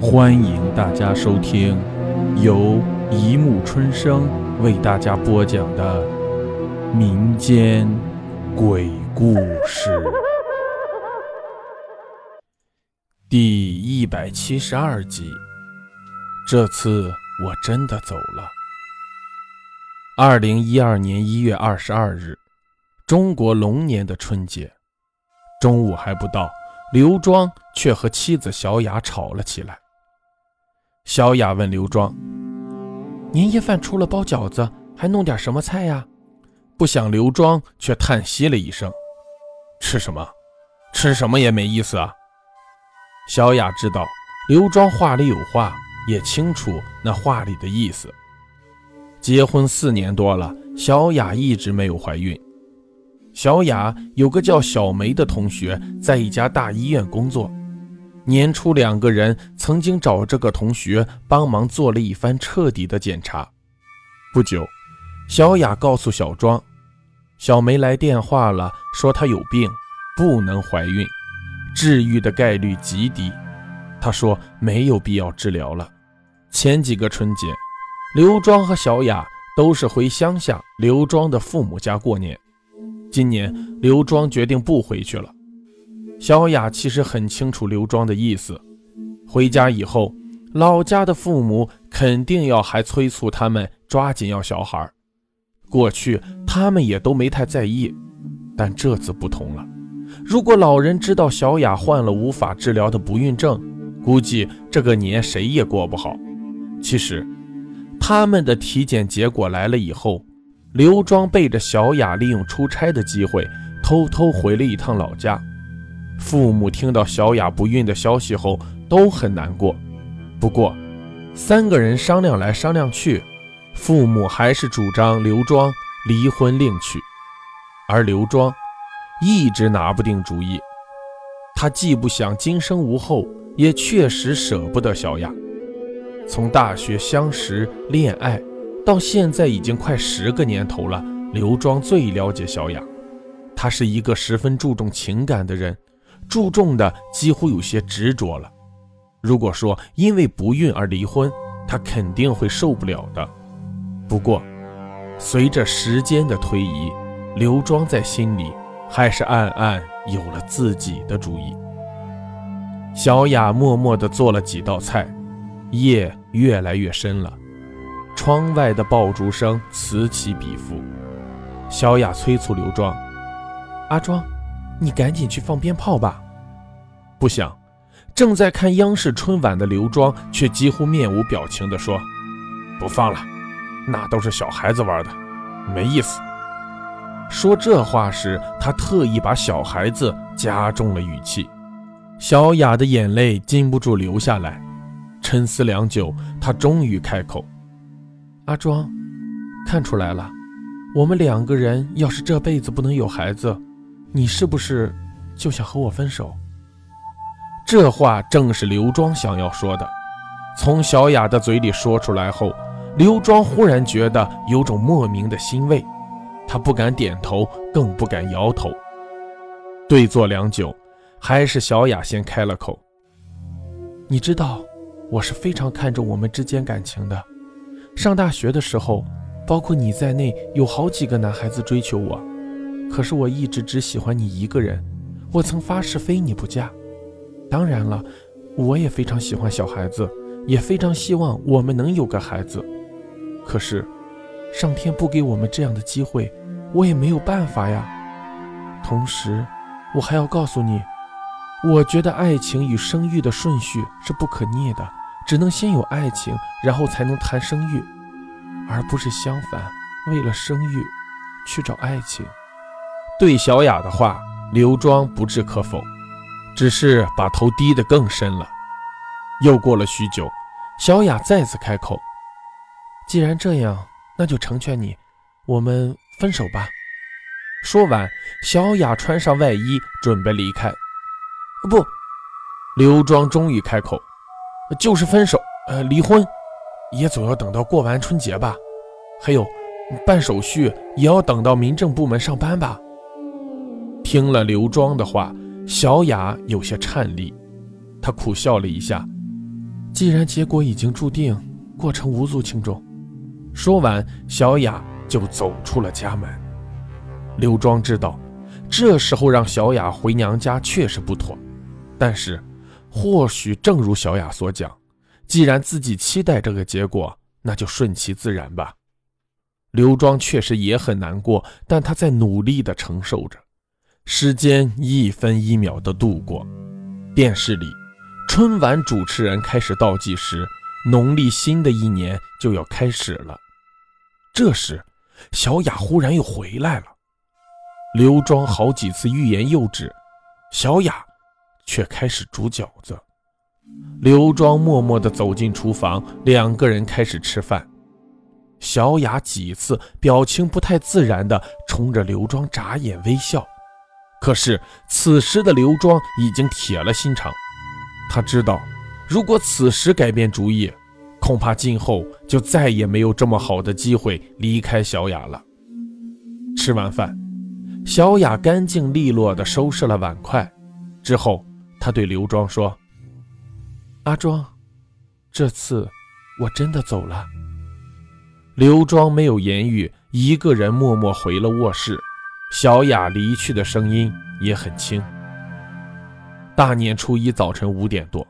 欢迎大家收听由一木春生为大家播讲的民间鬼故事第一百七十二集。这次我真的走了。二零一二年一月二十二日，中国龙年的春节，中午还不到，刘庄却和妻子小雅吵了起来。小雅问刘庄：“年夜饭除了包饺子，还弄点什么菜呀？”不想刘庄却叹息了一声：“吃什么？吃什么也没意思啊。”小雅知道刘庄话里有话，也清楚那话里的意思。结婚四年多了，小雅一直没有怀孕。小雅有个叫小梅的同学，在一家大医院工作。年初，两个人曾经找这个同学帮忙做了一番彻底的检查。不久，小雅告诉小庄，小梅来电话了，说她有病，不能怀孕，治愈的概率极低。她说没有必要治疗了。前几个春节，刘庄和小雅都是回乡下刘庄的父母家过年。今年，刘庄决定不回去了。小雅其实很清楚刘庄的意思，回家以后，老家的父母肯定要还催促他们抓紧要小孩。过去他们也都没太在意，但这次不同了。如果老人知道小雅患了无法治疗的不孕症，估计这个年谁也过不好。其实，他们的体检结果来了以后，刘庄背着小雅，利用出差的机会，偷偷回了一趟老家。父母听到小雅不孕的消息后都很难过，不过三个人商量来商量去，父母还是主张刘庄离婚另娶，而刘庄一直拿不定主意。他既不想今生无后，也确实舍不得小雅。从大学相识、恋爱到现在已经快十个年头了，刘庄最了解小雅，他是一个十分注重情感的人。注重的几乎有些执着了。如果说因为不孕而离婚，他肯定会受不了的。不过，随着时间的推移，刘庄在心里还是暗暗有了自己的主意。小雅默默地做了几道菜，夜越来越深了，窗外的爆竹声此起彼伏。小雅催促刘庄：“阿庄。”你赶紧去放鞭炮吧！不想，正在看央视春晚的刘庄却几乎面无表情地说：“不放了，那都是小孩子玩的，没意思。”说这话时，他特意把“小孩子”加重了语气。小雅的眼泪禁不住流下来，沉思良久，她终于开口：“阿庄，看出来了，我们两个人要是这辈子不能有孩子。”你是不是就想和我分手？这话正是刘庄想要说的。从小雅的嘴里说出来后，刘庄忽然觉得有种莫名的欣慰，他不敢点头，更不敢摇头。对坐良久，还是小雅先开了口：“你知道，我是非常看重我们之间感情的。上大学的时候，包括你在内，有好几个男孩子追求我。”可是我一直只喜欢你一个人，我曾发誓非你不嫁。当然了，我也非常喜欢小孩子，也非常希望我们能有个孩子。可是，上天不给我们这样的机会，我也没有办法呀。同时，我还要告诉你，我觉得爱情与生育的顺序是不可逆的，只能先有爱情，然后才能谈生育，而不是相反，为了生育去找爱情。对小雅的话，刘庄不置可否，只是把头低得更深了。又过了许久，小雅再次开口：“既然这样，那就成全你，我们分手吧。”说完，小雅穿上外衣，准备离开。不，刘庄终于开口：“就是分手，呃，离婚，也总要等到过完春节吧？还有，办手续也要等到民政部门上班吧？”听了刘庄的话，小雅有些颤栗，她苦笑了一下：“既然结果已经注定，过程无足轻重。说完，小雅就走出了家门。刘庄知道，这时候让小雅回娘家确实不妥，但是，或许正如小雅所讲，既然自己期待这个结果，那就顺其自然吧。刘庄确实也很难过，但他在努力地承受着。时间一分一秒的度过，电视里，春晚主持人开始倒计时，农历新的一年就要开始了。这时，小雅忽然又回来了。刘庄好几次欲言又止，小雅却开始煮饺子。刘庄默默地走进厨房，两个人开始吃饭。小雅几次表情不太自然地冲着刘庄眨眼微笑，可是此时的刘庄已经铁了心肠，他知道，如果此时改变主意。恐怕今后就再也没有这么好的机会离开小雅了。吃完饭，小雅干净利落地收拾了碗筷，之后，她对刘庄说：“阿庄，这次我真的走了。”刘庄没有言语，一个人默默回了卧室。小雅离去的声音也很轻。大年初一早晨五点多。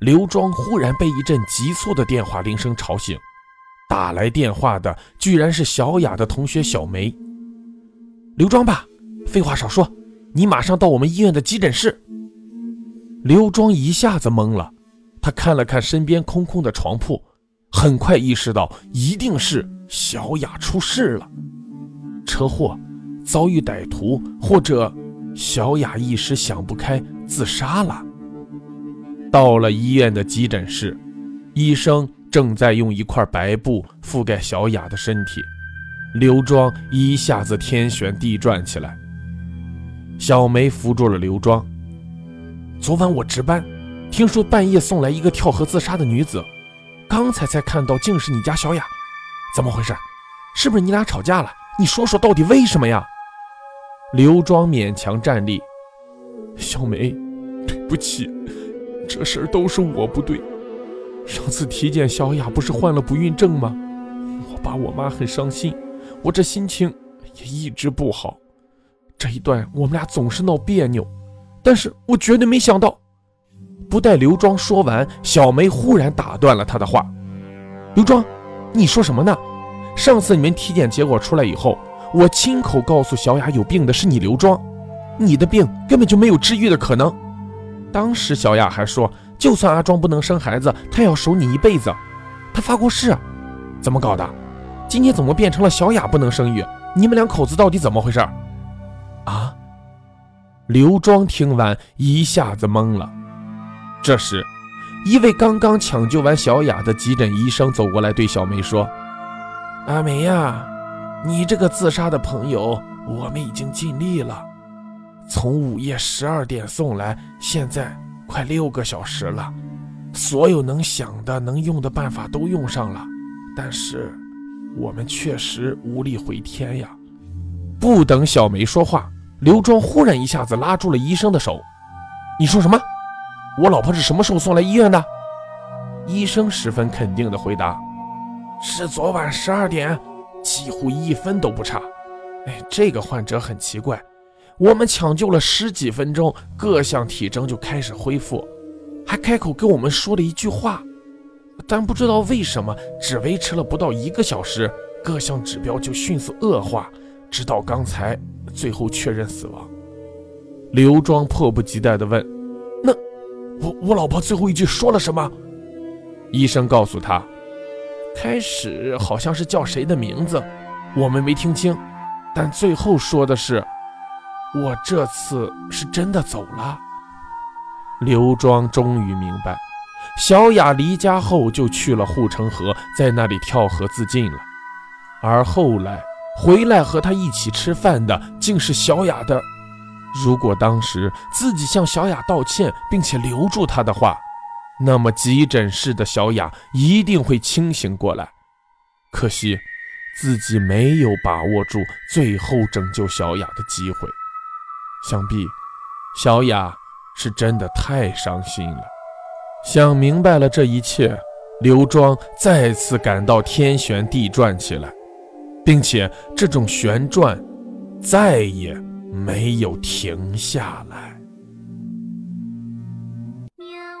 刘庄忽然被一阵急促的电话铃声吵醒，打来电话的居然是小雅的同学小梅。刘庄爸，废话少说，你马上到我们医院的急诊室。刘庄一下子懵了，他看了看身边空空的床铺，很快意识到一定是小雅出事了，车祸、遭遇歹徒，或者小雅一时想不开自杀了。到了医院的急诊室，医生正在用一块白布覆盖小雅的身体。刘庄一下子天旋地转起来。小梅扶住了刘庄。昨晚我值班，听说半夜送来一个跳河自杀的女子，刚才才看到，竟是你家小雅，怎么回事？是不是你俩吵架了？你说说到底为什么呀？刘庄勉强站立。小梅，对不起。这事儿都是我不对。上次体检，小雅不是患了不孕症吗？我爸我妈很伤心，我这心情也一直不好。这一段我们俩总是闹别扭，但是我绝对没想到。不待刘庄说完，小梅忽然打断了他的话：“刘庄，你说什么呢？上次你们体检结果出来以后，我亲口告诉小雅有病的是你刘庄，你的病根本就没有治愈的可能。”当时小雅还说，就算阿庄不能生孩子，她要守你一辈子。她发过誓，怎么搞的？今天怎么变成了小雅不能生育？你们两口子到底怎么回事？啊！刘庄听完一下子懵了。这时，一位刚刚抢救完小雅的急诊医生走过来，对小梅说：“阿梅呀，你这个自杀的朋友，我们已经尽力了。”从午夜十二点送来，现在快六个小时了，所有能想的、能用的办法都用上了，但是我们确实无力回天呀！不等小梅说话，刘庄忽然一下子拉住了医生的手：“你说什么？我老婆是什么时候送来医院的？”医生十分肯定地回答：“是昨晚十二点，几乎一分都不差。”哎，这个患者很奇怪。我们抢救了十几分钟，各项体征就开始恢复，还开口跟我们说了一句话，但不知道为什么，只维持了不到一个小时，各项指标就迅速恶化，直到刚才最后确认死亡。刘庄迫不及待地问：“那我我老婆最后一句说了什么？”医生告诉他：“开始好像是叫谁的名字，我们没听清，但最后说的是。”我这次是真的走了。刘庄终于明白，小雅离家后就去了护城河，在那里跳河自尽了。而后来回来和他一起吃饭的，竟是小雅的。如果当时自己向小雅道歉，并且留住她的话，那么急诊室的小雅一定会清醒过来。可惜自己没有把握住最后拯救小雅的机会。想必，小雅是真的太伤心了。想明白了这一切，刘庄再次感到天旋地转起来，并且这种旋转再也没有停下来。